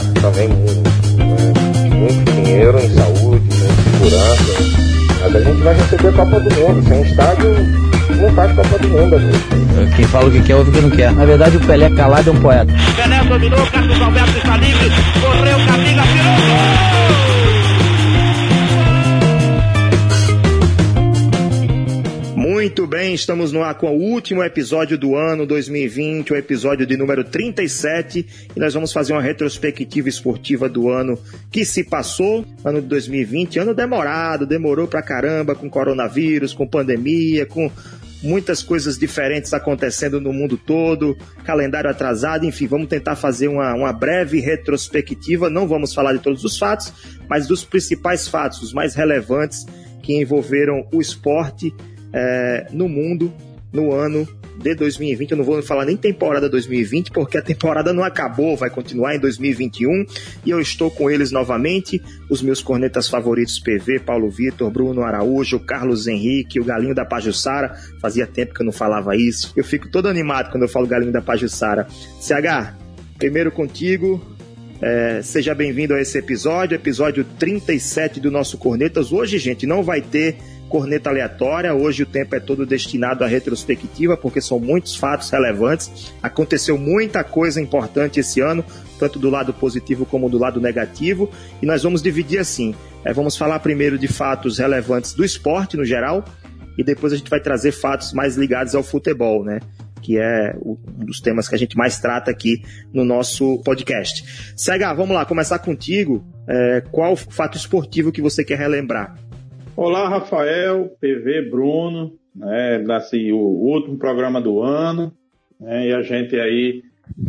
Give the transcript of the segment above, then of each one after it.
gasta também muito, né? muito dinheiro em saúde, em segurança. Mas a gente vai receber a Copa do Mundo. Sem estádio, não faz Copa do Mundo, amigo. Quem fala o que quer, ouve o que não quer. Na verdade, o Pelé calado é um poeta. Pelé dominou, Carlos Alberto está livre, correu, Camila, tirou, Muito bem, estamos no ar com o último episódio do ano 2020, o episódio de número 37, e nós vamos fazer uma retrospectiva esportiva do ano que se passou, ano de 2020, ano demorado, demorou pra caramba com coronavírus, com pandemia, com muitas coisas diferentes acontecendo no mundo todo, calendário atrasado, enfim, vamos tentar fazer uma, uma breve retrospectiva. Não vamos falar de todos os fatos, mas dos principais fatos, os mais relevantes que envolveram o esporte é, no mundo no ano de 2020. Eu não vou falar nem temporada 2020, porque a temporada não acabou, vai continuar em 2021. E eu estou com eles novamente, os meus cornetas favoritos PV, Paulo Vitor, Bruno Araújo, Carlos Henrique, o Galinho da Pajussara. Fazia tempo que eu não falava isso. Eu fico todo animado quando eu falo Galinho da Pajussara. CH, primeiro contigo. É, seja bem-vindo a esse episódio, episódio 37 do nosso Cornetas. Hoje, gente, não vai ter corneta aleatória. Hoje o tempo é todo destinado à retrospectiva, porque são muitos fatos relevantes. Aconteceu muita coisa importante esse ano, tanto do lado positivo como do lado negativo, e nós vamos dividir assim. É, vamos falar primeiro de fatos relevantes do esporte no geral, e depois a gente vai trazer fatos mais ligados ao futebol, né? que é um dos temas que a gente mais trata aqui no nosso podcast. Cega, vamos lá, começar contigo. É, qual fato esportivo que você quer relembrar? Olá, Rafael, PV, Bruno, né, assim, o último programa do ano, né, e a gente aí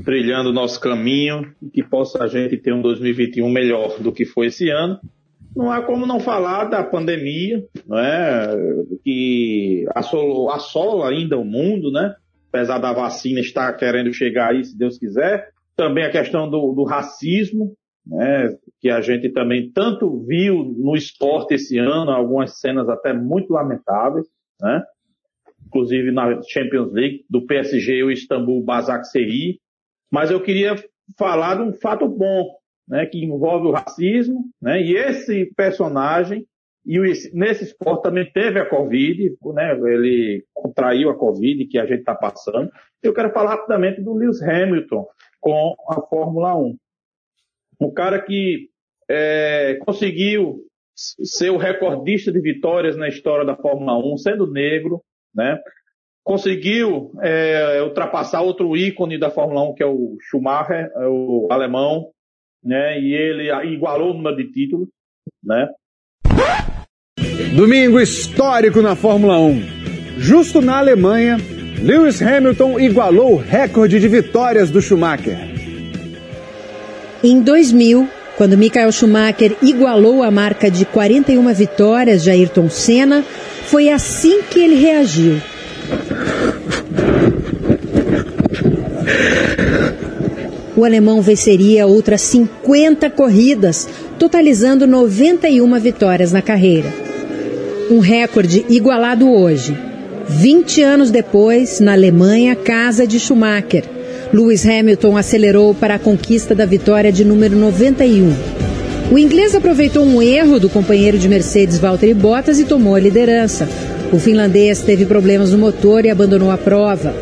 trilhando o nosso caminho, e que possa a gente ter um 2021 melhor do que foi esse ano. Não há como não falar da pandemia, né, que assola, assola ainda o mundo, né, apesar da vacina estar querendo chegar aí, se Deus quiser. Também a questão do, do racismo, né, que a gente também tanto viu no esporte esse ano, algumas cenas até muito lamentáveis, né? inclusive na Champions League, do PSG o Istambul Basaksehir. Mas eu queria falar de um fato bom, né, que envolve o racismo, né, e esse personagem, e nesse esporte também teve a Covid, né, ele contraiu a Covid que a gente está passando. Eu quero falar rapidamente do Lewis Hamilton com a Fórmula 1 um cara que é, conseguiu ser o recordista de vitórias na história da Fórmula 1, sendo negro, né? Conseguiu é, ultrapassar outro ícone da Fórmula 1, que é o Schumacher, é o alemão, né? E ele igualou o número de títulos, né? Domingo histórico na Fórmula 1. Justo na Alemanha, Lewis Hamilton igualou o recorde de vitórias do Schumacher. Em 2000, quando Michael Schumacher igualou a marca de 41 vitórias de Ayrton Senna, foi assim que ele reagiu. O alemão venceria outras 50 corridas, totalizando 91 vitórias na carreira. Um recorde igualado hoje, 20 anos depois, na Alemanha, casa de Schumacher Lewis Hamilton acelerou para a conquista da vitória de número 91. O inglês aproveitou um erro do companheiro de Mercedes Valtteri Bottas e tomou a liderança. O finlandês teve problemas no motor e abandonou a prova.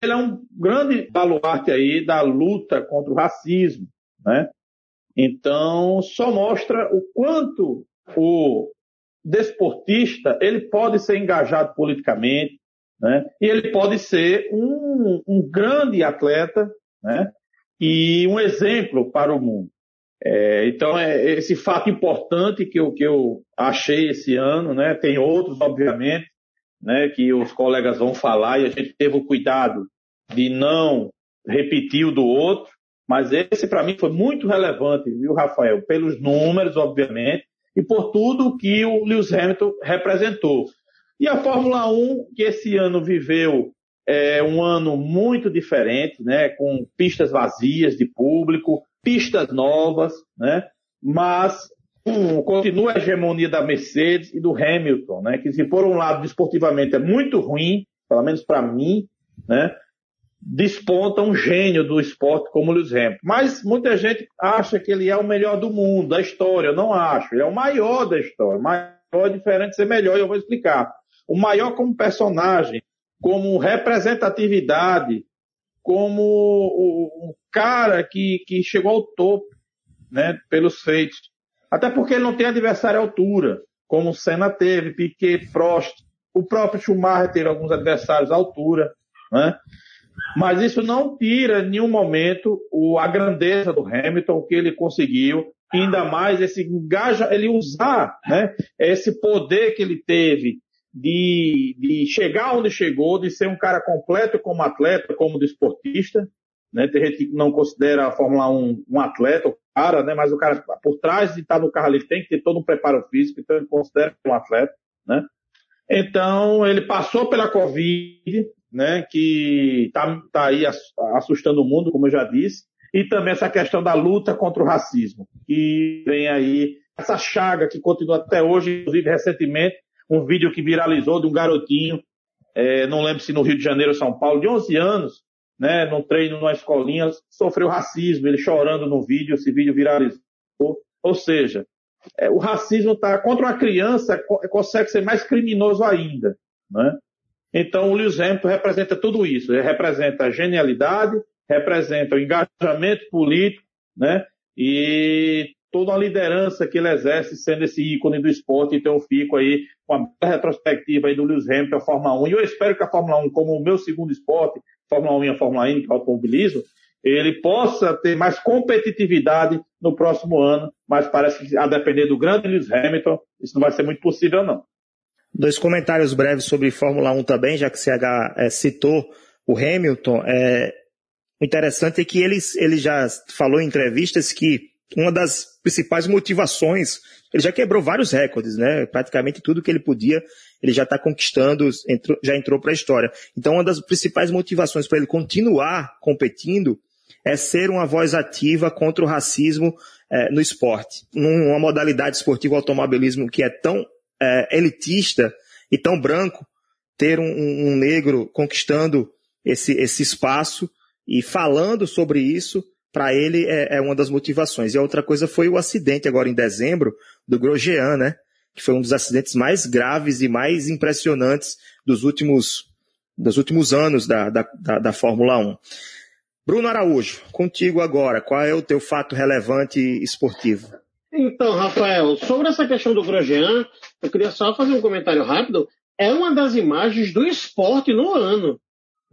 Ele é um grande baluarte aí da luta contra o racismo, né? Então, só mostra o quanto o desportista ele pode ser engajado politicamente, né? E ele pode ser um, um grande atleta né? e um exemplo para o mundo. É, então, é esse fato importante que eu, que eu achei esse ano, né? tem outros, obviamente, né? que os colegas vão falar e a gente teve o cuidado de não repetir o do outro, mas esse para mim foi muito relevante, viu, Rafael? Pelos números, obviamente, e por tudo que o Lewis Hamilton representou. E a Fórmula 1, que esse ano viveu é, um ano muito diferente, né, com pistas vazias de público, pistas novas, né, mas um, continua a hegemonia da Mercedes e do Hamilton, né, que se por um lado desportivamente é muito ruim, pelo menos para mim, né, desponta um gênio do esporte como Lewis Hamilton. Mas muita gente acha que ele é o melhor do mundo, da história. Eu não acho. Ele é o maior da história. Maior é diferente de ser melhor, eu vou explicar. O maior como personagem, como representatividade, como um cara que, que chegou ao topo, né, pelos feitos. Até porque ele não tem adversário à altura, como o Senna teve, Piquet, Prost. O próprio Schumacher teve alguns adversários à altura, né? Mas isso não tira em nenhum momento o, a grandeza do Hamilton, o que ele conseguiu, ainda mais esse engaja, ele usar né, esse poder que ele teve de, de chegar onde chegou, de ser um cara completo como atleta, como desportista. Né? Tem gente que não considera a Fórmula 1 um atleta, o cara, né? mas o cara por trás de estar no carro ele tem que ter todo um preparo físico, então ele considera um atleta. Né? Então ele passou pela Covid, né, que está tá aí assustando o mundo, como eu já disse, e também essa questão da luta contra o racismo, que vem aí, essa chaga que continua até hoje, inclusive recentemente, um vídeo que viralizou de um garotinho, é, não lembro se no Rio de Janeiro ou São Paulo, de 11 anos, né, num treino numa escolinha, sofreu racismo, ele chorando no vídeo, esse vídeo viralizou. Ou seja, é, o racismo está contra uma criança, consegue ser mais criminoso ainda. Né? Então, o Lewis Hamilton representa tudo isso. Ele representa a genialidade, representa o engajamento político, né? E toda a liderança que ele exerce sendo esse ícone do esporte. Então, eu fico aí com a retrospectiva aí do Lewis Hamilton, a Fórmula 1. E eu espero que a Fórmula 1, como o meu segundo esporte, Fórmula 1 e a Fórmula N, que é o automobilismo, ele possa ter mais competitividade no próximo ano, mas parece que a depender do grande Lewis Hamilton, isso não vai ser muito possível não. Dois comentários breves sobre Fórmula 1 também, já que você é, citou o Hamilton. É, o interessante é que ele, ele já falou em entrevistas que uma das principais motivações, ele já quebrou vários recordes, né? Praticamente tudo que ele podia, ele já está conquistando, entrou, já entrou para a história. Então, uma das principais motivações para ele continuar competindo é ser uma voz ativa contra o racismo é, no esporte. Numa modalidade esportiva, automobilismo que é tão é, elitista e tão branco, ter um, um, negro conquistando esse, esse espaço e falando sobre isso, para ele é, é, uma das motivações. E a outra coisa foi o acidente agora em dezembro do Grosjean, né? Que foi um dos acidentes mais graves e mais impressionantes dos últimos, dos últimos anos da, da, da, da Fórmula 1. Bruno Araújo, contigo agora, qual é o teu fato relevante esportivo? Então, Rafael, sobre essa questão do Grosjean, eu queria só fazer um comentário rápido. É uma das imagens do esporte no ano.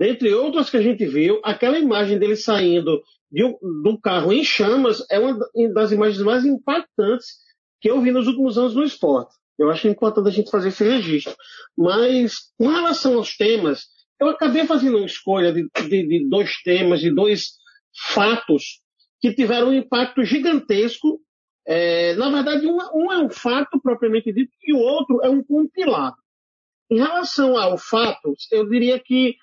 Dentre outras que a gente viu, aquela imagem dele saindo de um, do carro em chamas é uma das imagens mais impactantes que eu vi nos últimos anos no esporte. Eu acho importante a gente fazer esse registro. Mas, com relação aos temas, eu acabei fazendo uma escolha de, de, de dois temas, de dois fatos que tiveram um impacto gigantesco é, na verdade, um, um, é um fato propriamente dito e o outro é um compilado. Em relação ao fato, eu diria que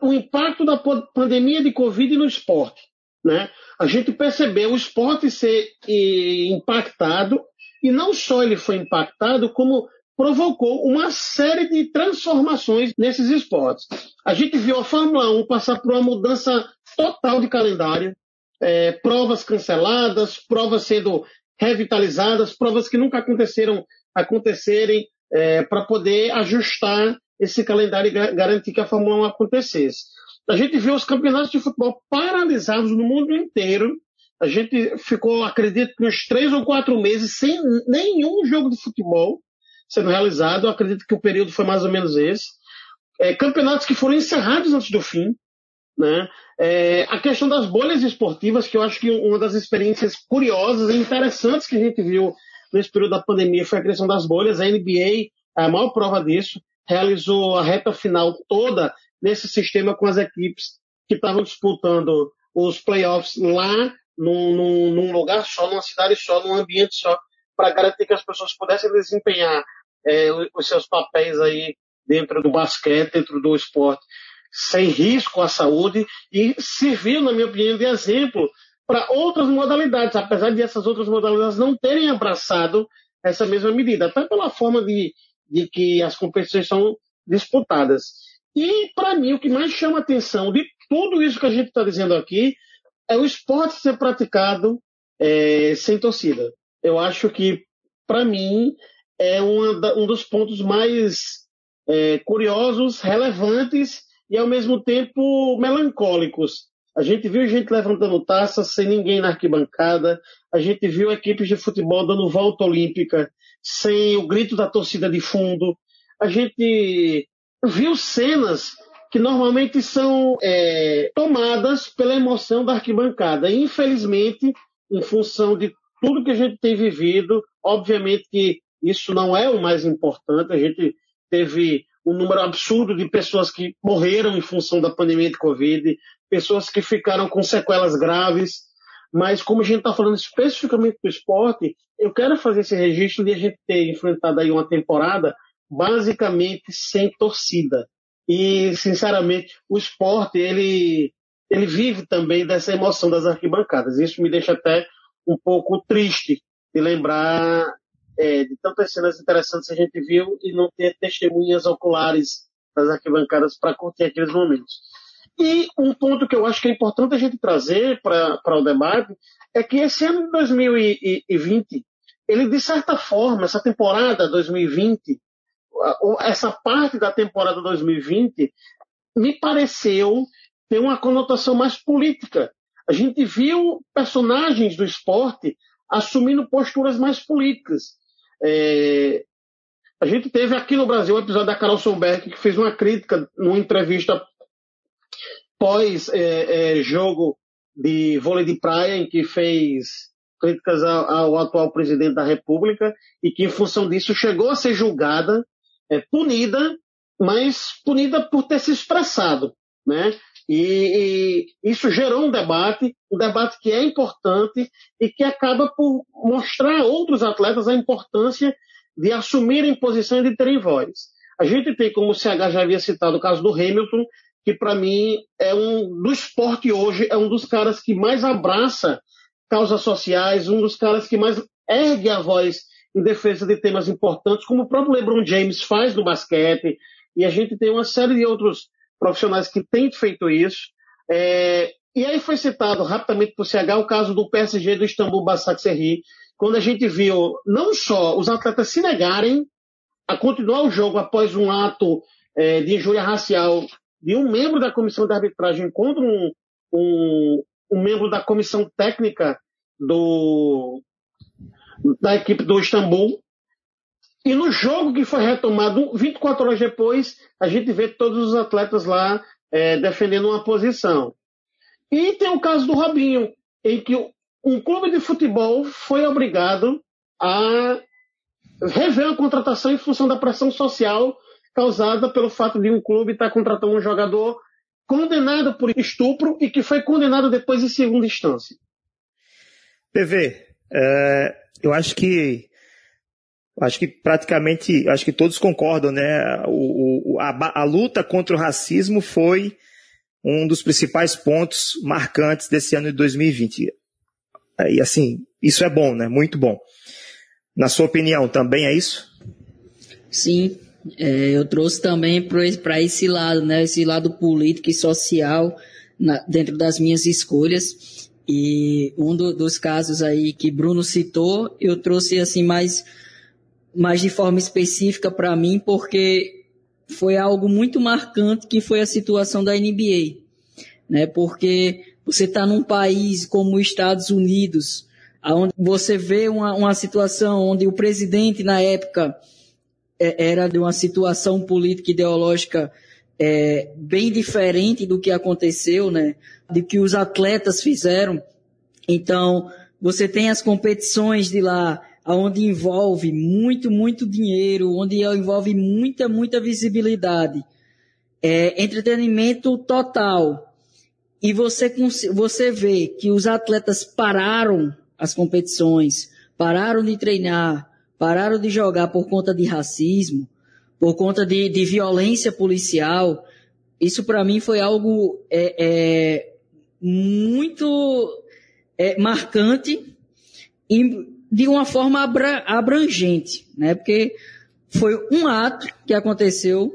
o impacto da pandemia de Covid no esporte. Né? A gente percebeu o esporte ser impactado, e não só ele foi impactado, como provocou uma série de transformações nesses esportes. A gente viu a Fórmula 1 passar por uma mudança total de calendário, é, provas canceladas, provas sendo revitalizadas, provas que nunca aconteceram acontecerem é, para poder ajustar esse calendário garantir que a Fórmula 1 acontecesse. A gente viu os campeonatos de futebol paralisados no mundo inteiro. A gente ficou, acredito, uns três ou quatro meses sem nenhum jogo de futebol sendo realizado. Eu acredito que o período foi mais ou menos esse. É, campeonatos que foram encerrados antes do fim. Né? É, a questão das bolhas esportivas, que eu acho que uma das experiências curiosas e interessantes que a gente viu nesse período da pandemia foi a criação das bolhas. A NBA, a maior prova disso, realizou a reta final toda nesse sistema com as equipes que estavam disputando os playoffs lá, num, num, num, lugar só, numa cidade só, num ambiente só, para garantir que as pessoas pudessem desempenhar é, os seus papéis aí dentro do basquete, dentro do esporte sem risco à saúde e serviu, na minha opinião, de exemplo para outras modalidades, apesar de essas outras modalidades não terem abraçado essa mesma medida, até pela forma de, de que as competições são disputadas. E, para mim, o que mais chama atenção de tudo isso que a gente está dizendo aqui é o esporte ser praticado é, sem torcida. Eu acho que, para mim, é um dos pontos mais é, curiosos, relevantes e, ao mesmo tempo, melancólicos. A gente viu gente levantando taças sem ninguém na arquibancada, a gente viu equipes de futebol dando volta olímpica sem o grito da torcida de fundo, a gente viu cenas que normalmente são é, tomadas pela emoção da arquibancada. Infelizmente, em função de tudo que a gente tem vivido, obviamente que isso não é o mais importante. A gente teve um número absurdo de pessoas que morreram em função da pandemia de Covid, pessoas que ficaram com sequelas graves. Mas como a gente está falando especificamente do esporte, eu quero fazer esse registro de a gente ter enfrentado aí uma temporada basicamente sem torcida. E, sinceramente, o esporte, ele, ele vive também dessa emoção das arquibancadas. Isso me deixa até um pouco triste de lembrar é, de tantas cenas interessantes que a gente viu e não ter testemunhas oculares das arquibancadas para curtir aqueles momentos. E um ponto que eu acho que é importante a gente trazer para o debate é que esse ano de 2020, ele de certa forma, essa temporada 2020, essa parte da temporada 2020 me pareceu ter uma conotação mais política. A gente viu personagens do esporte assumindo posturas mais políticas. É... a gente teve aqui no Brasil o episódio da Carol Solberg, que fez uma crítica numa entrevista pós é, é, jogo de vôlei de praia, em que fez críticas ao, ao, atual presidente da República e que, em função disso, chegou a ser julgada é, punida, mas punida por ter se expressado, né? E, e, isso gerou um debate, um debate que é importante e que acaba por mostrar a outros atletas a importância de assumirem posição e de terem voz. A gente tem, como o CH já havia citado, o caso do Hamilton, que para mim é um do esporte hoje, é um dos caras que mais abraça causas sociais, um dos caras que mais ergue a voz em defesa de temas importantes, como o próprio LeBron James faz no basquete, e a gente tem uma série de outros profissionais que têm feito isso. É, e aí foi citado rapidamente por CH o caso do PSG do Istambul Basaksehir, quando a gente viu não só os atletas se negarem a continuar o jogo após um ato é, de injúria racial de um membro da comissão de arbitragem contra um, um, um membro da comissão técnica do, da equipe do Istambul. E no jogo que foi retomado 24 horas depois, a gente vê todos os atletas lá é, defendendo uma posição. E tem o caso do Robinho, em que um clube de futebol foi obrigado a rever a contratação em função da pressão social causada pelo fato de um clube estar contratando um jogador condenado por estupro e que foi condenado depois em segunda instância. PV, é, eu acho que acho que praticamente acho que todos concordam, né? O, o, a, a luta contra o racismo foi um dos principais pontos marcantes desse ano de 2020. E assim, isso é bom, né? Muito bom. Na sua opinião, também é isso? Sim, é, eu trouxe também para esse lado, né? Esse lado político e social na, dentro das minhas escolhas. E um do, dos casos aí que Bruno citou, eu trouxe assim mais, mais de forma específica para mim, porque foi algo muito marcante que foi a situação da NBA, né? Porque você está num país como os Estados Unidos, onde você vê uma, uma situação onde o presidente na época era de uma situação política ideológica é, bem diferente do que aconteceu, né? De que os atletas fizeram. Então, você tem as competições de lá, onde envolve muito, muito dinheiro, onde envolve muita, muita visibilidade. É, entretenimento total. E você, você vê que os atletas pararam as competições, pararam de treinar, pararam de jogar por conta de racismo, por conta de, de violência policial, isso para mim foi algo é, é, muito é, marcante e de uma forma abra, abrangente, né? Porque foi um ato que aconteceu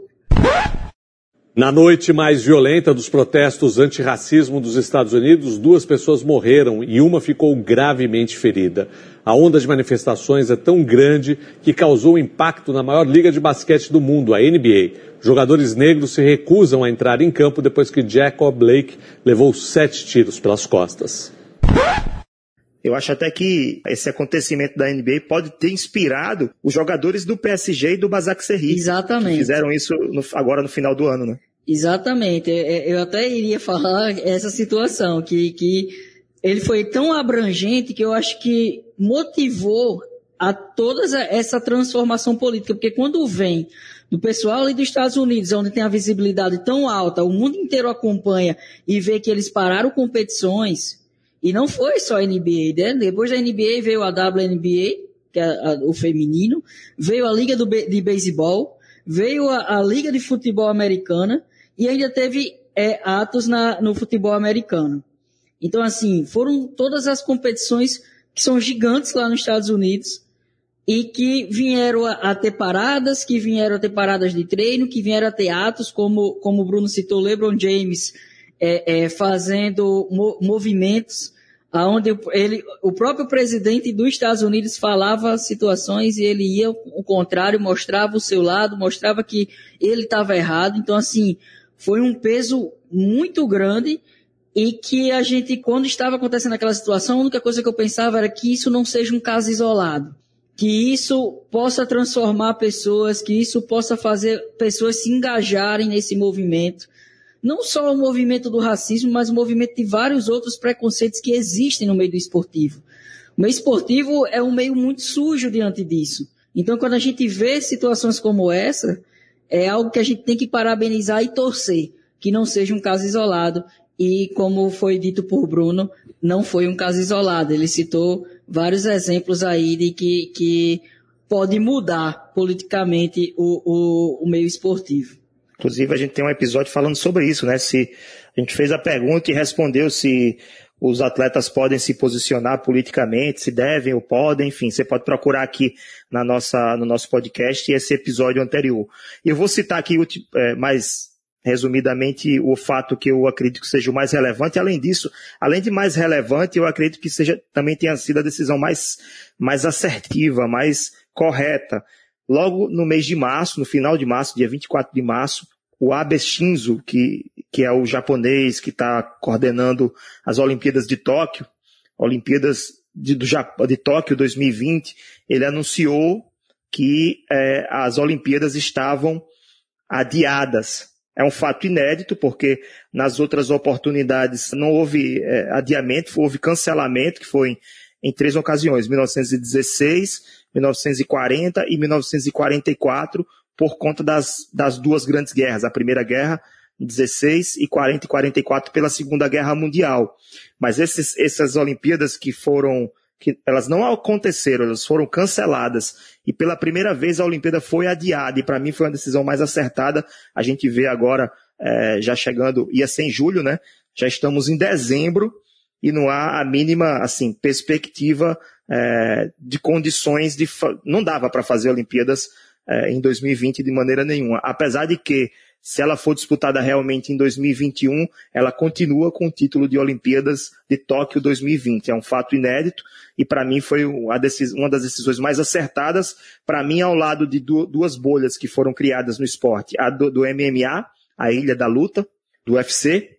Na noite mais violenta dos protestos antirracismo dos Estados Unidos, duas pessoas morreram e uma ficou gravemente ferida. A onda de manifestações é tão grande que causou impacto na maior liga de basquete do mundo, a NBA. Jogadores negros se recusam a entrar em campo depois que Jacob Blake levou sete tiros pelas costas. Eu acho até que esse acontecimento da NBA pode ter inspirado os jogadores do PSG e do Basak Serri. Exatamente. fizeram isso no, agora no final do ano, né? Exatamente. É, é, eu até iria falar essa situação, que, que ele foi tão abrangente que eu acho que motivou a toda essa transformação política, porque quando vem do pessoal ali dos Estados Unidos, onde tem a visibilidade tão alta, o mundo inteiro acompanha e vê que eles pararam competições, e não foi só a NBA, né? Depois da NBA veio a WNBA, que é o feminino, veio a Liga do, de Beisebol, veio a, a, Liga de Futebol Americana e ainda teve é, atos na, no futebol americano. Então, assim, foram todas as competições que são gigantes lá nos Estados Unidos e que vieram a, a, ter paradas, que vieram a ter paradas de treino, que vieram a ter atos, como, como o Bruno citou, LeBron James é, é, fazendo mo movimentos aonde ele, o próprio presidente dos Estados Unidos falava situações e ele ia o contrário, mostrava o seu lado, mostrava que ele estava errado. Então, assim, foi um peso muito grande e que a gente, quando estava acontecendo aquela situação, a única coisa que eu pensava era que isso não seja um caso isolado. Que isso possa transformar pessoas, que isso possa fazer pessoas se engajarem nesse movimento não só o movimento do racismo, mas o movimento de vários outros preconceitos que existem no meio do esportivo. O meio esportivo é um meio muito sujo diante disso. Então, quando a gente vê situações como essa, é algo que a gente tem que parabenizar e torcer, que não seja um caso isolado. E, como foi dito por Bruno, não foi um caso isolado. Ele citou vários exemplos aí de que, que pode mudar politicamente o, o, o meio esportivo. Inclusive, a gente tem um episódio falando sobre isso, né? Se a gente fez a pergunta e respondeu se os atletas podem se posicionar politicamente, se devem ou podem, enfim, você pode procurar aqui na nossa, no nosso podcast esse episódio anterior. Eu vou citar aqui é, mais resumidamente o fato que eu acredito que seja o mais relevante. Além disso, além de mais relevante, eu acredito que seja também tenha sido a decisão mais, mais assertiva, mais correta. Logo no mês de março, no final de março, dia 24 de março, o Abe Shinzo, que, que é o japonês que está coordenando as Olimpíadas de Tóquio, Olimpíadas de, do, de Tóquio 2020, ele anunciou que é, as Olimpíadas estavam adiadas. É um fato inédito, porque nas outras oportunidades não houve é, adiamento, houve cancelamento, que foi em, em três ocasiões, 1916, 1940 e 1944, por conta das, das duas grandes guerras, a Primeira Guerra, 16 e 40 e 44 pela Segunda Guerra Mundial. Mas esses, essas Olimpíadas que foram, que elas não aconteceram, elas foram canceladas e pela primeira vez a Olimpíada foi adiada e para mim foi uma decisão mais acertada. A gente vê agora é, já chegando, ia ser em julho, né? Já estamos em dezembro e não há a mínima assim perspectiva é, de condições de não dava para fazer Olimpíadas é, em 2020 de maneira nenhuma. Apesar de que, se ela for disputada realmente em 2021, ela continua com o título de Olimpíadas de Tóquio 2020. É um fato inédito e para mim foi uma das decisões mais acertadas. Para mim, ao lado de duas bolhas que foram criadas no esporte, a do, do MMA, a Ilha da Luta, do UFC,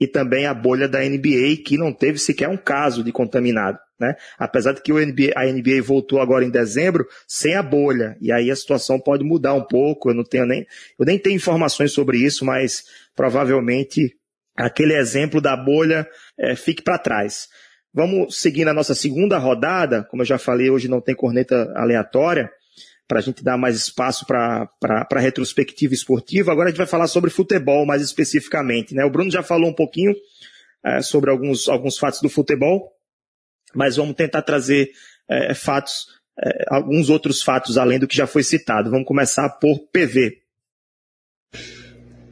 e também a bolha da NBA, que não teve sequer um caso de contaminado. Né? Apesar de que NBA, a NBA voltou agora em dezembro sem a bolha, e aí a situação pode mudar um pouco. Eu não tenho nem, eu nem tenho informações sobre isso, mas provavelmente aquele exemplo da bolha é, fique para trás. Vamos seguir na nossa segunda rodada, como eu já falei, hoje não tem corneta aleatória, para a gente dar mais espaço para a retrospectiva esportiva. Agora a gente vai falar sobre futebol mais especificamente. Né? O Bruno já falou um pouquinho é, sobre alguns, alguns fatos do futebol mas vamos tentar trazer é, fatos, é, alguns outros fatos além do que já foi citado. Vamos começar por PV.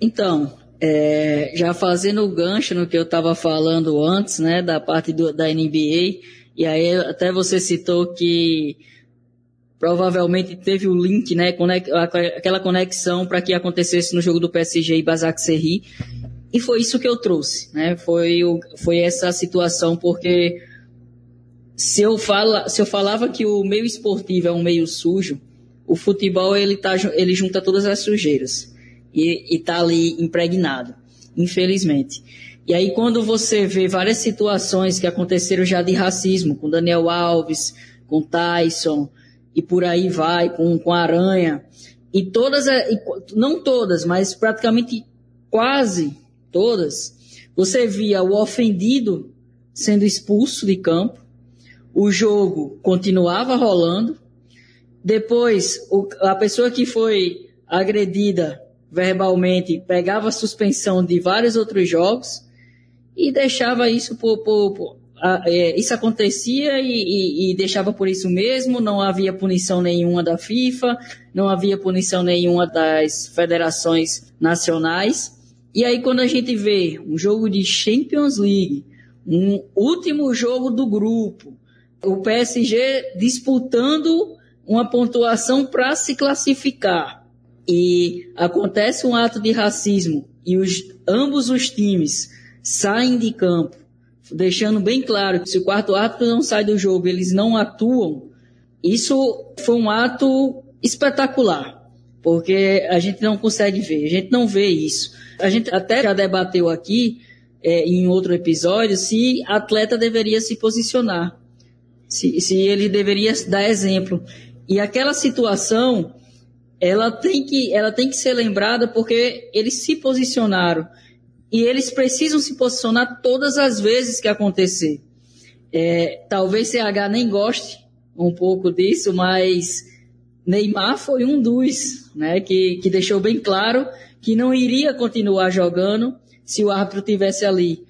Então, é, já fazendo o gancho no que eu estava falando antes, né, da parte do, da NBA, e aí até você citou que provavelmente teve o link, né, aquela conexão para que acontecesse no jogo do PSG e Basak Serri. E foi isso que eu trouxe, né? Foi, o, foi essa situação, porque se eu, fala, se eu falava que o meio esportivo é um meio sujo, o futebol ele, tá, ele junta todas as sujeiras e está ali impregnado, infelizmente. E aí quando você vê várias situações que aconteceram já de racismo, com Daniel Alves, com Tyson, e por aí vai, com, com Aranha, e todas, não todas, mas praticamente quase todas, você via o ofendido sendo expulso de campo, o jogo continuava rolando, depois a pessoa que foi agredida verbalmente pegava suspensão de vários outros jogos e deixava isso por, por, por é, isso acontecia e, e, e, deixava por isso mesmo, não havia punição nenhuma da FIFA, não havia punição nenhuma das federações nacionais. E aí quando a gente vê um jogo de Champions League, um último jogo do grupo, o PSG disputando uma pontuação para se classificar e acontece um ato de racismo e os, ambos os times saem de campo, deixando bem claro que se o quarto árbitro não sai do jogo, eles não atuam, isso foi um ato espetacular, porque a gente não consegue ver, a gente não vê isso. A gente até já debateu aqui é, em outro episódio se atleta deveria se posicionar, se, se ele deveria dar exemplo. E aquela situação, ela tem que, ela tem que ser lembrada porque eles se posicionaram e eles precisam se posicionar todas as vezes que acontecer. É, talvez CH nem goste um pouco disso, mas Neymar foi um dos, né, que, que deixou bem claro que não iria continuar jogando se o árbitro tivesse ali.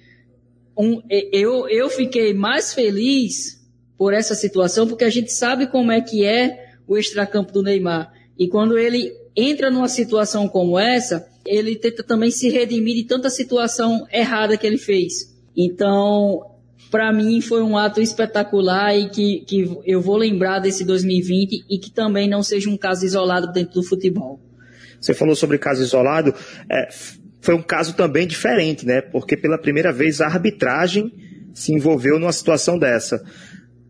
Um, eu, eu fiquei mais feliz por essa situação, porque a gente sabe como é que é o extracampo do Neymar. E quando ele entra numa situação como essa, ele tenta também se redimir de tanta situação errada que ele fez. Então, para mim foi um ato espetacular e que, que eu vou lembrar desse 2020 e que também não seja um caso isolado dentro do futebol. Você falou sobre caso isolado, é, foi um caso também diferente, né? Porque pela primeira vez a arbitragem se envolveu numa situação dessa.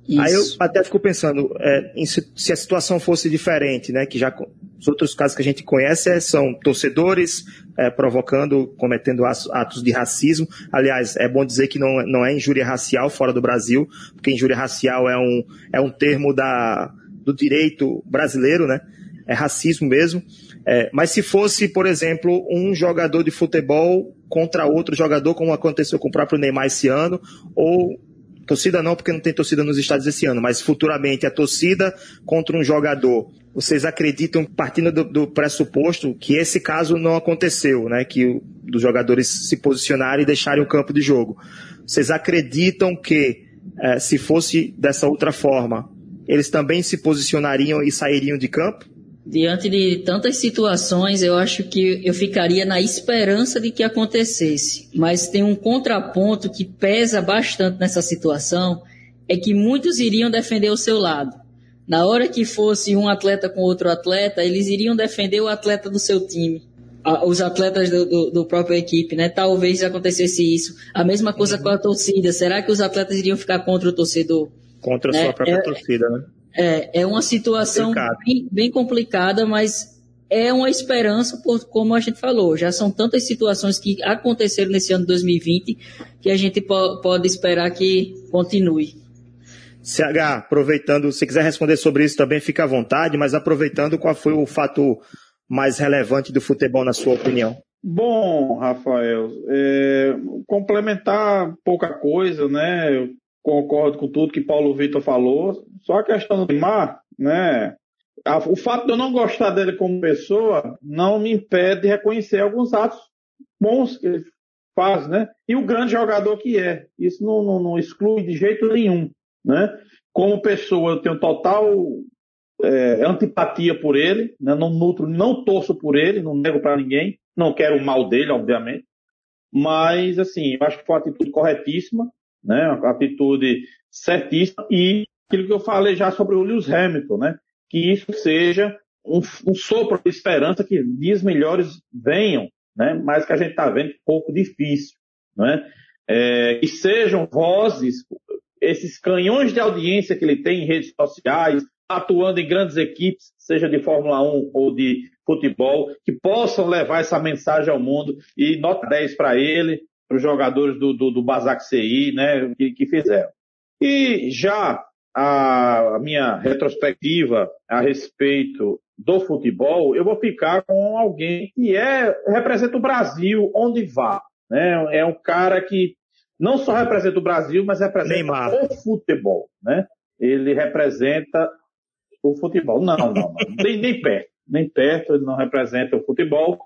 Isso. Aí eu até fico pensando, é, em, se a situação fosse diferente, né, que já os outros casos que a gente conhece é, são torcedores é, provocando, cometendo atos de racismo. Aliás, é bom dizer que não, não é injúria racial fora do Brasil, porque injúria racial é um, é um termo da, do direito brasileiro, né? É racismo mesmo. É, mas se fosse, por exemplo, um jogador de futebol contra outro jogador, como aconteceu com o próprio Neymar esse ano, ou Torcida não, porque não tem torcida nos estádios esse ano, mas futuramente a torcida contra um jogador. Vocês acreditam, partindo do, do pressuposto, que esse caso não aconteceu, né? Que o, dos jogadores se posicionarem e deixarem o campo de jogo. Vocês acreditam que, eh, se fosse dessa outra forma, eles também se posicionariam e sairiam de campo? Diante de tantas situações, eu acho que eu ficaria na esperança de que acontecesse. Mas tem um contraponto que pesa bastante nessa situação, é que muitos iriam defender o seu lado. Na hora que fosse um atleta com outro atleta, eles iriam defender o atleta do seu time. Os atletas do, do, do próprio equipe, né? Talvez acontecesse isso. A mesma coisa com a torcida. Será que os atletas iriam ficar contra o torcedor? Contra a né? sua própria é, torcida, né? É, é uma situação bem, bem, complicada, mas é uma esperança, por, como a gente falou. Já são tantas situações que aconteceram nesse ano 2020 que a gente po pode esperar que continue. CH, aproveitando, se quiser responder sobre isso também, fica à vontade, mas aproveitando, qual foi o fato mais relevante do futebol, na sua opinião? Bom, Rafael, é, complementar pouca coisa, né? Eu concordo com tudo que Paulo Vitor falou. Só a questão do Neymar, né? O fato de eu não gostar dele como pessoa não me impede de reconhecer alguns atos bons que ele faz, né? E o grande jogador que é. Isso não, não, não exclui de jeito nenhum, né? Como pessoa, eu tenho total é, antipatia por ele, né? não nutro, não torço por ele, não nego para ninguém, não quero o mal dele, obviamente. Mas, assim, eu acho que foi uma atitude corretíssima, né? Uma atitude certíssima e aquilo que eu falei já sobre o Lewis Hamilton, né? que isso seja um, um sopro de esperança que dias melhores venham, né? mas que a gente está vendo um pouco difícil. Né? É, que sejam vozes, esses canhões de audiência que ele tem em redes sociais, atuando em grandes equipes, seja de Fórmula 1 ou de futebol, que possam levar essa mensagem ao mundo e nota 10 para ele, para os jogadores do, do, do Basac CI, né, que, que fizeram. E já a minha retrospectiva a respeito do futebol, eu vou ficar com alguém que é representa o Brasil onde vá. Né? É um cara que não só representa o Brasil, mas representa Neymar. o futebol. Né? Ele representa o futebol. Não, não, não. nem, nem perto. Nem perto, ele não representa o futebol.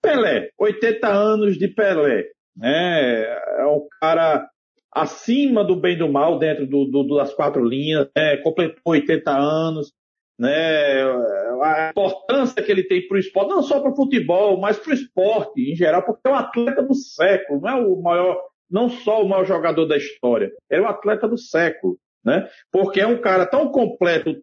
Pelé, 80 anos de Pelé. Né? É um cara acima do bem e do mal dentro do, do, das quatro linhas, né? completou 80 anos, né? a importância que ele tem para o esporte, não só para o futebol, mas para o esporte em geral, porque é o atleta do século, não é o maior, não só o maior jogador da história, é o atleta do século, né? porque é um cara tão completo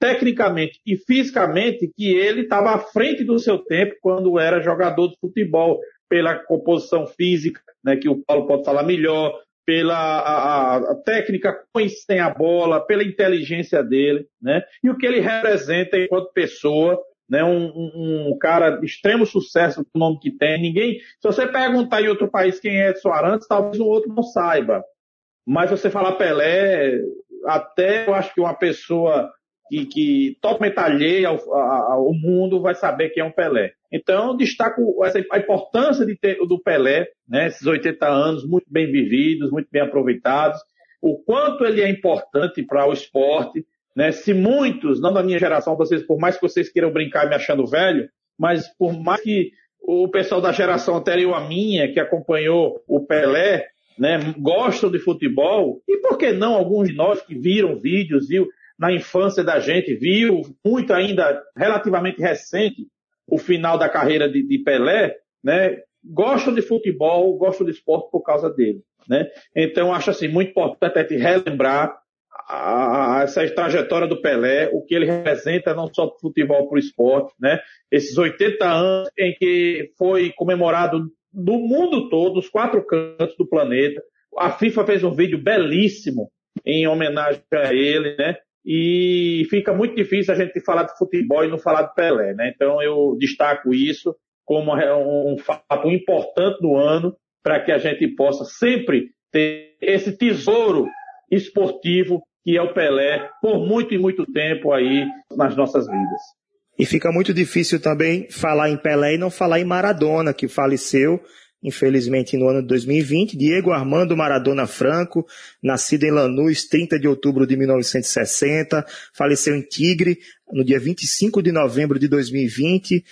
tecnicamente e fisicamente que ele estava à frente do seu tempo quando era jogador de futebol, pela composição física, né, que o Paulo pode falar melhor, pela a, a técnica sem a bola, pela inteligência dele, né? E o que ele representa enquanto pessoa, né? Um, um, um cara de extremo sucesso com o nome que tem. Ninguém, se você perguntar em outro país quem é Edson Arantes, talvez o outro não saiba. Mas você falar Pelé, até eu acho que uma pessoa que, que totalmente alheia ao, ao, mundo vai saber quem é um Pelé. Então, destaco essa, a importância de ter, do Pelé, né, esses 80 anos muito bem vividos, muito bem aproveitados, o quanto ele é importante para o esporte, né, se muitos, não da minha geração, vocês, por mais que vocês queiram brincar me achando velho, mas por mais que o pessoal da geração anterior à minha, que acompanhou o Pelé, né, gostam de futebol, e por que não alguns de nós que viram vídeos, viu, na infância da gente, viu muito ainda relativamente recente o final da carreira de, de Pelé, né? Gostam de futebol, gostam de esporte por causa dele, né? Então acho assim muito importante relembrar a, a, essa trajetória do Pelé, o que ele representa não só para o futebol, para o esporte, né? Esses 80 anos em que foi comemorado no mundo todo, os quatro cantos do planeta. A FIFA fez um vídeo belíssimo em homenagem a ele, né? E fica muito difícil a gente falar de futebol e não falar de Pelé, né? Então eu destaco isso como um fato importante do ano para que a gente possa sempre ter esse tesouro esportivo que é o Pelé por muito e muito tempo aí nas nossas vidas. E fica muito difícil também falar em Pelé e não falar em Maradona, que faleceu infelizmente no ano de 2020, Diego Armando Maradona Franco, nascido em Lanús, 30 de outubro de 1960, faleceu em Tigre no dia 25 de novembro de 2020.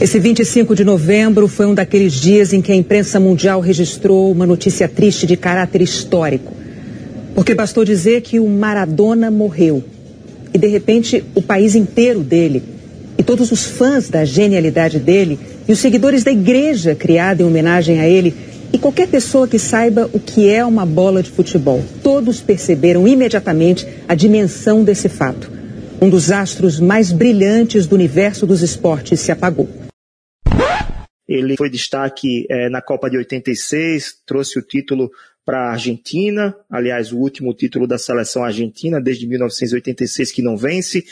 Esse 25 de novembro foi um daqueles dias em que a imprensa mundial registrou uma notícia triste de caráter histórico. Porque bastou dizer que o Maradona morreu. E de repente o país inteiro dele e todos os fãs da genialidade dele e os seguidores da igreja criada em homenagem a ele e qualquer pessoa que saiba o que é uma bola de futebol. Todos perceberam imediatamente a dimensão desse fato. Um dos astros mais brilhantes do universo dos esportes se apagou. Ele foi destaque é, na Copa de 86, trouxe o título para a Argentina, aliás, o último título da seleção argentina desde 1986 que não vence,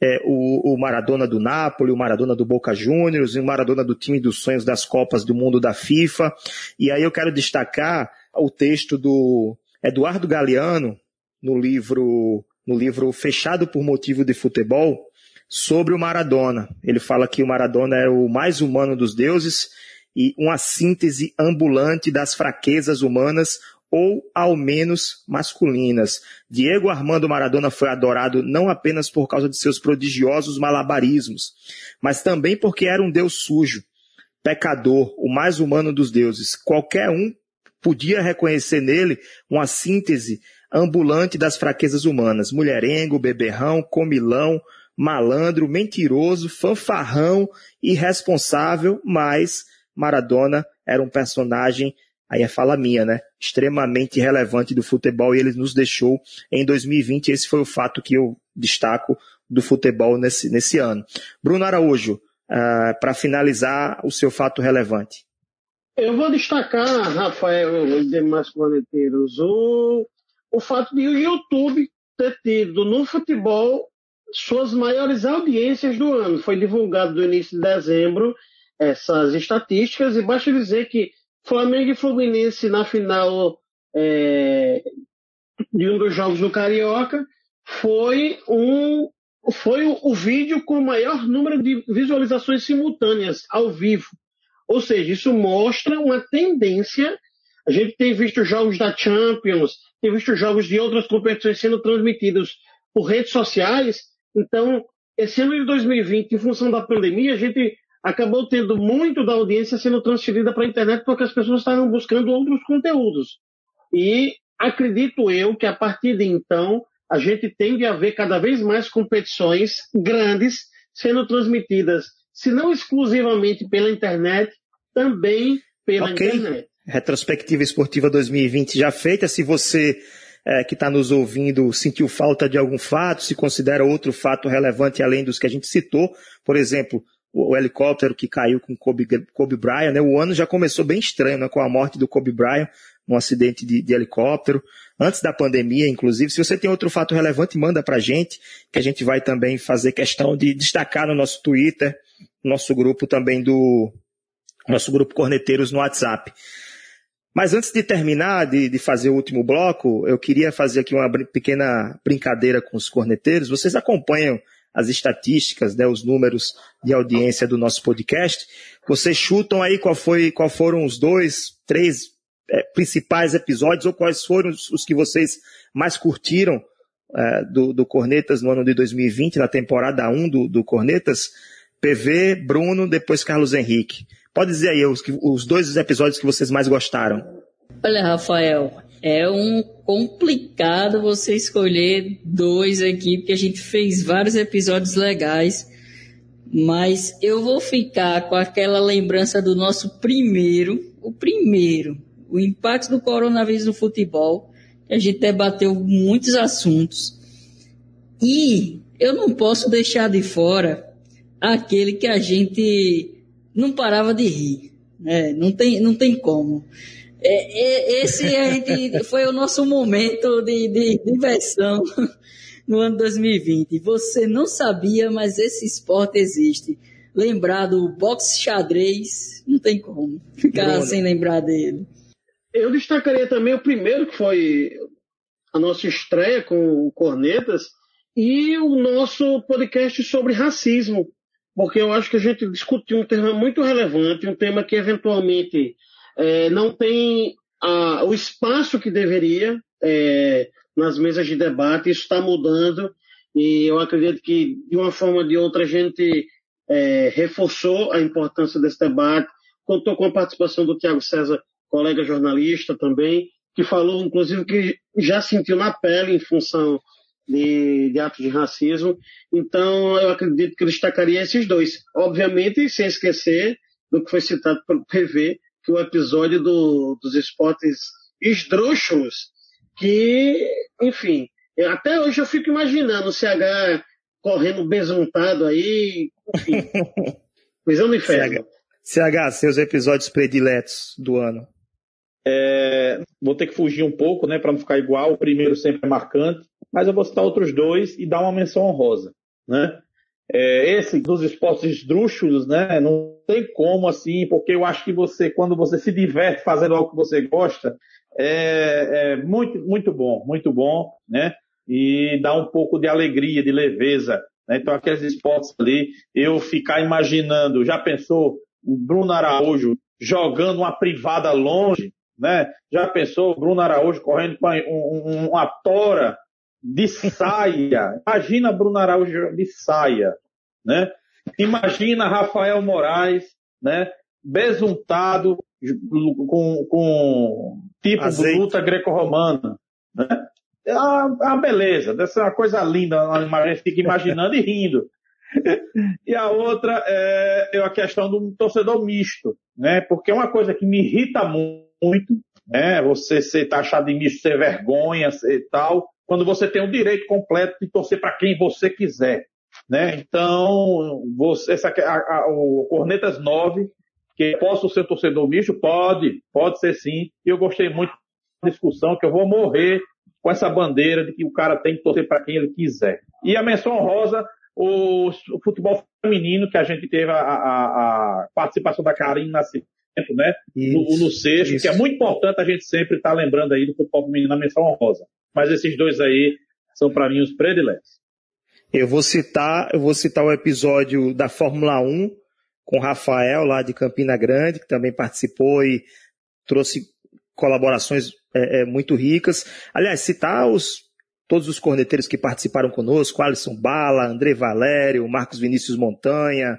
é, o, o, Maradona do Napoli, o Maradona do Boca Juniors, o Maradona do time dos sonhos das Copas do Mundo da FIFA. E aí eu quero destacar o texto do Eduardo Galeano no livro no livro Fechado por Motivo de Futebol sobre o Maradona. Ele fala que o Maradona é o mais humano dos deuses e uma síntese ambulante das fraquezas humanas ou ao menos masculinas. Diego Armando Maradona foi adorado não apenas por causa de seus prodigiosos malabarismos, mas também porque era um deus sujo, pecador, o mais humano dos deuses. Qualquer um podia reconhecer nele uma síntese ambulante das fraquezas humanas: mulherengo, beberrão, comilão, malandro, mentiroso, fanfarrão, irresponsável, mas Maradona era um personagem aí é fala minha, né? Extremamente relevante do futebol e ele nos deixou em 2020. Esse foi o fato que eu destaco do futebol nesse, nesse ano. Bruno Araújo, uh, para finalizar o seu fato relevante. Eu vou destacar, Rafael e demais planeteiros, o, o fato de o YouTube ter tido no futebol suas maiores audiências do ano. Foi divulgado no início de dezembro essas estatísticas e basta dizer que Flamengo e Fluminense na final é, de um dos jogos do Carioca foi um foi o, o vídeo com o maior número de visualizações simultâneas ao vivo. Ou seja, isso mostra uma tendência. A gente tem visto jogos da Champions, tem visto jogos de outras competições sendo transmitidos por redes sociais. Então, esse ano de 2020, em função da pandemia, a gente acabou tendo muito da audiência sendo transferida para a internet porque as pessoas estavam buscando outros conteúdos. E acredito eu que a partir de então a gente tende a ver cada vez mais competições grandes sendo transmitidas, se não exclusivamente pela internet, também pela okay. internet. Retrospectiva Esportiva 2020 já feita. Se você é, que está nos ouvindo sentiu falta de algum fato, se considera outro fato relevante além dos que a gente citou, por exemplo, o, helicóptero que caiu com Kobe, Kobe Bryant, né? O ano já começou bem estranho, né? Com a morte do Kobe Bryant, num acidente de, de helicóptero, antes da pandemia, inclusive. Se você tem outro fato relevante, manda pra gente, que a gente vai também fazer questão de destacar no nosso Twitter, nosso grupo também do, nosso grupo Corneteiros no WhatsApp. Mas antes de terminar, de, de, fazer o último bloco, eu queria fazer aqui uma pequena brincadeira com os corneteiros. Vocês acompanham as estatísticas, né, os números de audiência do nosso podcast. Vocês chutam aí qual, foi, qual foram os dois, três é, principais episódios ou quais foram os, os que vocês mais curtiram é, do, do, Cornetas no ano de 2020, na temporada 1 do, do Cornetas. PV, Bruno, depois Carlos Henrique. Pode dizer aí os, os dois episódios que vocês mais gostaram. Olha, Rafael, é um complicado você escolher dois aqui, porque a gente fez vários episódios legais, mas eu vou ficar com aquela lembrança do nosso primeiro, o primeiro, o impacto do coronavírus no futebol. A gente debateu muitos assuntos. E eu não posso deixar de fora aquele que a gente não parava de rir. É, não, tem, não tem como. É, é, esse gente, foi o nosso momento de, de diversão no ano 2020. Você não sabia, mas esse esporte existe. Lembrar do boxe xadrez, não tem como ficar Bruno. sem lembrar dele. Eu destacaria também o primeiro, que foi a nossa estreia com o Cornetas, e o nosso podcast sobre racismo, porque eu acho que a gente discutiu um tema muito relevante, um tema que eventualmente é, não tem a, o espaço que deveria é, nas mesas de debate, isso está mudando, e eu acredito que, de uma forma ou de outra, a gente é, reforçou a importância desse debate, contou com a participação do Tiago César colega jornalista também, que falou, inclusive, que já sentiu na pele em função de, de atos de racismo. Então, eu acredito que destacaria esses dois. Obviamente, sem esquecer do que foi citado pelo PV, que o episódio do, dos esportes esdrúxulos, que, enfim, até hoje eu fico imaginando o CH correndo besuntado aí, enfim, prisão do inferno. CH, CH, seus episódios prediletos do ano. É, vou ter que fugir um pouco, né, para não ficar igual. O primeiro sempre é marcante, mas eu vou citar outros dois e dar uma menção honrosa, né? É, esse dos esportes esdrúxulos, né? Não tem como assim, porque eu acho que você, quando você se diverte fazendo algo que você gosta, é, é muito, muito bom, muito bom, né? E dá um pouco de alegria, de leveza. Né? Então, aqueles esportes ali, eu ficar imaginando, já pensou o Bruno Araújo jogando uma privada longe, né? Já pensou o Bruno Araújo correndo com um, uma tora de saia? Imagina Bruno Araújo de saia, né? Imagina Rafael Moraes, né? Besuntado com, com tipo Azeite. de luta greco-romana, né? É uma, é uma beleza, dessa é uma coisa linda, a gente fica imaginando e rindo. e a outra é, é a questão do torcedor misto, né? Porque é uma coisa que me irrita muito muito, né? Você ser taxado de misto, ser vergonha e tal, quando você tem o direito completo de torcer para quem você quiser, né? Então, você, essa, a, a, o Cornetas 9, que posso ser torcedor misto? Pode, pode ser sim. E eu gostei muito da discussão, que eu vou morrer com essa bandeira de que o cara tem que torcer para quem ele quiser. E a menção rosa, o, o, futebol feminino, que a gente teve a, a, participação da Karine Nascimento, né? Isso, no, no sexto, isso. que é muito importante a gente sempre estar tá lembrando aí do futebol feminino na menção rosa. Mas esses dois aí são para mim os prediletos. Eu vou citar, eu vou citar o episódio da Fórmula 1 com Rafael lá de Campina Grande, que também participou e trouxe colaborações é, é, muito ricas. Aliás, citar os todos os corneteiros que participaram conosco, Alisson Bala, André Valério, Marcos Vinícius Montanha,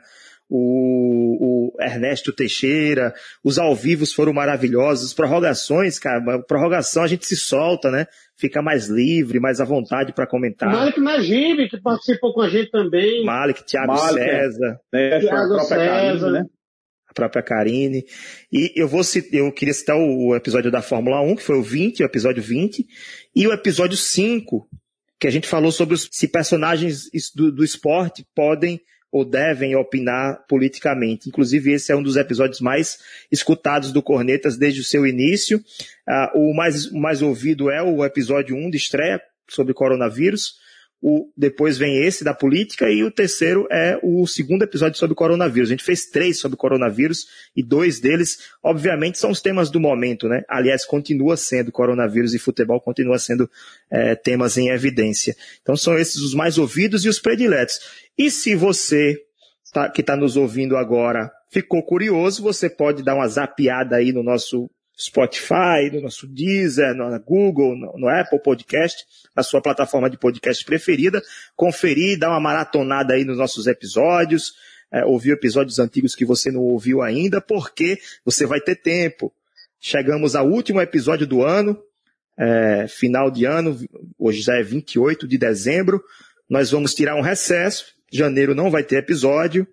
o, o, Ernesto Teixeira, os ao vivos foram maravilhosos, prorrogações, cara, prorrogação a gente se solta, né? Fica mais livre, mais à vontade para comentar. Malik Najib, que participou com a gente também. Malik, Thiago Malik, César. É, Thiago César. Karine, né? A própria Karine. E eu vou eu queria citar o episódio da Fórmula 1, que foi o 20, o episódio 20, e o episódio 5, que a gente falou sobre os, se personagens do, do esporte podem ou devem opinar politicamente. Inclusive, esse é um dos episódios mais escutados do Cornetas desde o seu início. Uh, o mais, mais ouvido é o episódio 1 de estreia sobre coronavírus. O, depois vem esse da política e o terceiro é o segundo episódio sobre coronavírus. A gente fez três sobre coronavírus e dois deles, obviamente, são os temas do momento, né? Aliás, continua sendo coronavírus e futebol continua sendo é, temas em evidência. Então são esses os mais ouvidos e os prediletos. E se você tá, que está nos ouvindo agora ficou curioso, você pode dar uma zapiada aí no nosso Spotify, no nosso Deezer, no Google, no, no, Apple Podcast, na sua plataforma de podcast preferida, conferir, dar uma maratonada aí nos nossos episódios, é, ouvir episódios antigos que você não ouviu ainda, porque você vai ter tempo. Chegamos ao último episódio do ano, é, final de ano, hoje já é 28 de dezembro, nós vamos tirar um recesso, janeiro não vai ter episódio,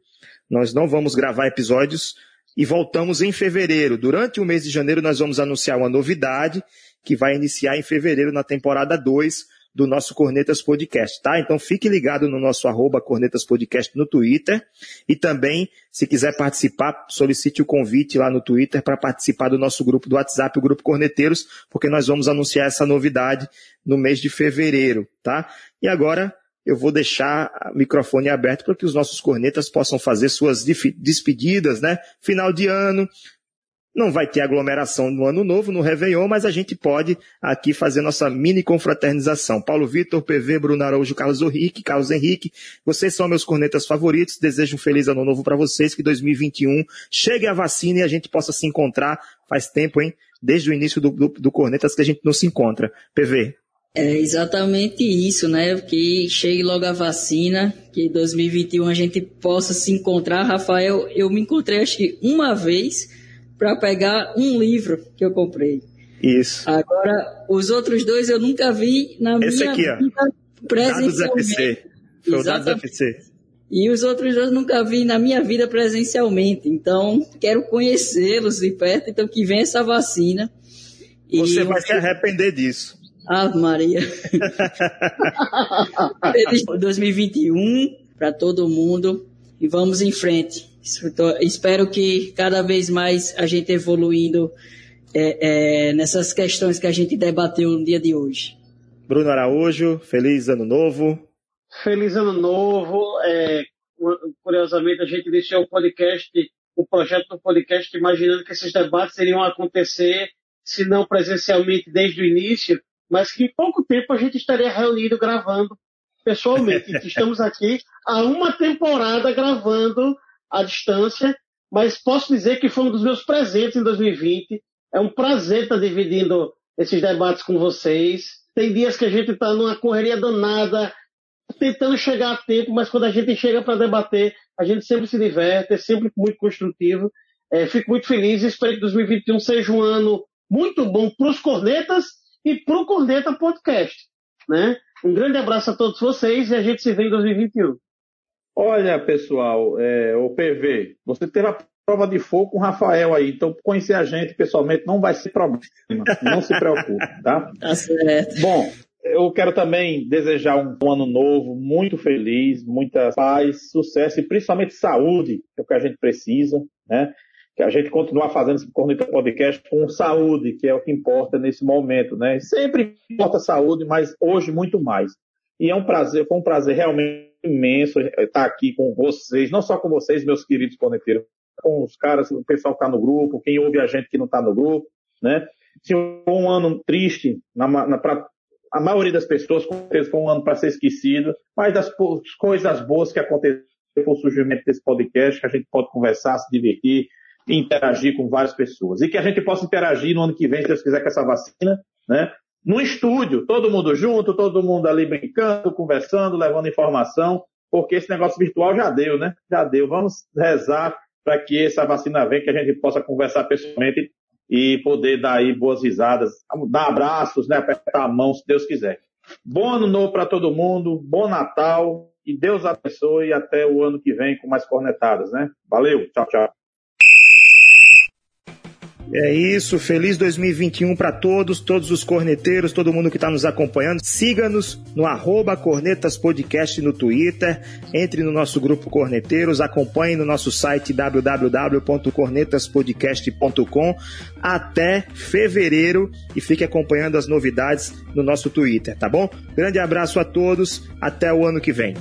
nós não vamos gravar episódios e voltamos em fevereiro. Durante o mês de janeiro nós vamos anunciar uma novidade que vai iniciar em fevereiro na temporada 2 do nosso Cornetas Podcast, tá? Então fique ligado no nosso arroba Cornetas Podcast no Twitter e também, se quiser participar, solicite o convite lá no Twitter para participar do nosso grupo do WhatsApp, o Grupo Corneteiros, porque nós vamos anunciar essa novidade no mês de fevereiro, tá? E agora eu vou deixar o microfone aberto para que os nossos cornetas possam fazer suas despedidas, né? Final de ano, não vai ter aglomeração no ano novo, no Réveillon, mas a gente pode aqui fazer nossa mini confraternização. Paulo Vitor, PV, Bruno Araújo, Carlos Henrique, Carlos Henrique, vocês são meus cornetas favoritos. Desejo um feliz ano novo para vocês, que 2021 chegue a vacina e a gente possa se encontrar. Faz tempo, hein? Desde o início do, do, do Cornetas que a gente não se encontra. PV. É exatamente isso, né? Que chegue logo a vacina, que em 2021 a gente possa se encontrar. Rafael, eu me encontrei acho que uma vez para pegar um livro que eu comprei. Isso. Agora, os outros dois eu nunca vi na Esse minha aqui, ó. vida presencialmente. Dados FC. Foi o Dados FC. E os outros dois nunca vi na minha vida presencialmente. Então, quero conhecê-los de perto. Então, que venha essa vacina. Você vai se arrepender disso. Ave Maria. Feliz 2021 para todo mundo e vamos em frente. Espero que cada vez mais a gente evoluindo é, é, nessas questões que a gente debateu no dia de hoje. Bruno Araújo, feliz ano novo. Feliz ano novo. É, curiosamente, a gente iniciou o podcast, o projeto do podcast, imaginando que esses debates iriam acontecer, se não presencialmente desde o início, mas que em pouco tempo a gente estaria reunido gravando pessoalmente. Estamos aqui há uma temporada gravando à distância, mas posso dizer que foi um dos meus presentes em 2020. É um prazer estar dividindo esses debates com vocês. Tem dias que a gente está numa correria danada, tentando chegar a tempo, mas quando a gente chega para debater, a gente sempre se diverte, é sempre muito construtivo. É, fico muito feliz e espero que 2021 seja um ano muito bom para os cornetas e para o Corneta Podcast. Né? Um grande abraço a todos vocês e a gente se vê em 2021. Olha, pessoal, é, o PV, você teve a prova de fogo com o Rafael aí. Então, conhecer a gente pessoalmente não vai ser problema. Não se preocupe, tá? Tá certo. Bom, eu quero também desejar um ano novo muito feliz, muita paz, sucesso e principalmente saúde, que é o que a gente precisa, né? Que a gente continuar fazendo esse Corneta Podcast com saúde, que é o que importa nesse momento, né? Sempre importa saúde, mas hoje muito mais. E é um prazer, foi um prazer realmente imenso estar aqui com vocês, não só com vocês, meus queridos corneteiros, com os caras, o pessoal que está no grupo, quem ouve a gente que não está no grupo, né? Se um ano triste na, na, pra, a maioria das pessoas, com certeza foi um ano para ser esquecido, mas das coisas boas que aconteceram com o surgimento desse podcast, que a gente pode conversar, se divertir, interagir com várias pessoas. E que a gente possa interagir no ano que vem, se Deus quiser, com essa vacina, né? No estúdio, todo mundo junto, todo mundo ali brincando, conversando, levando informação, porque esse negócio virtual já deu, né? Já deu. Vamos rezar para que essa vacina venha, que a gente possa conversar pessoalmente e poder dar aí boas risadas, dar abraços, né? Apertar a mão, se Deus quiser. Bom ano novo para todo mundo, bom Natal e Deus abençoe até o ano que vem com mais cornetadas, né? Valeu, tchau, tchau. É isso, feliz 2021 para todos, todos os corneteiros, todo mundo que está nos acompanhando. Siga-nos no arroba Cornetas Podcast no Twitter, entre no nosso grupo Corneteiros, acompanhe no nosso site www.cornetaspodcast.com até fevereiro e fique acompanhando as novidades no nosso Twitter, tá bom? Grande abraço a todos, até o ano que vem.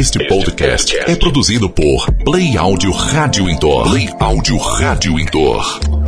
Este podcast é produzido por Play Áudio Rádio Indoor. Play Áudio Rádio Indoor.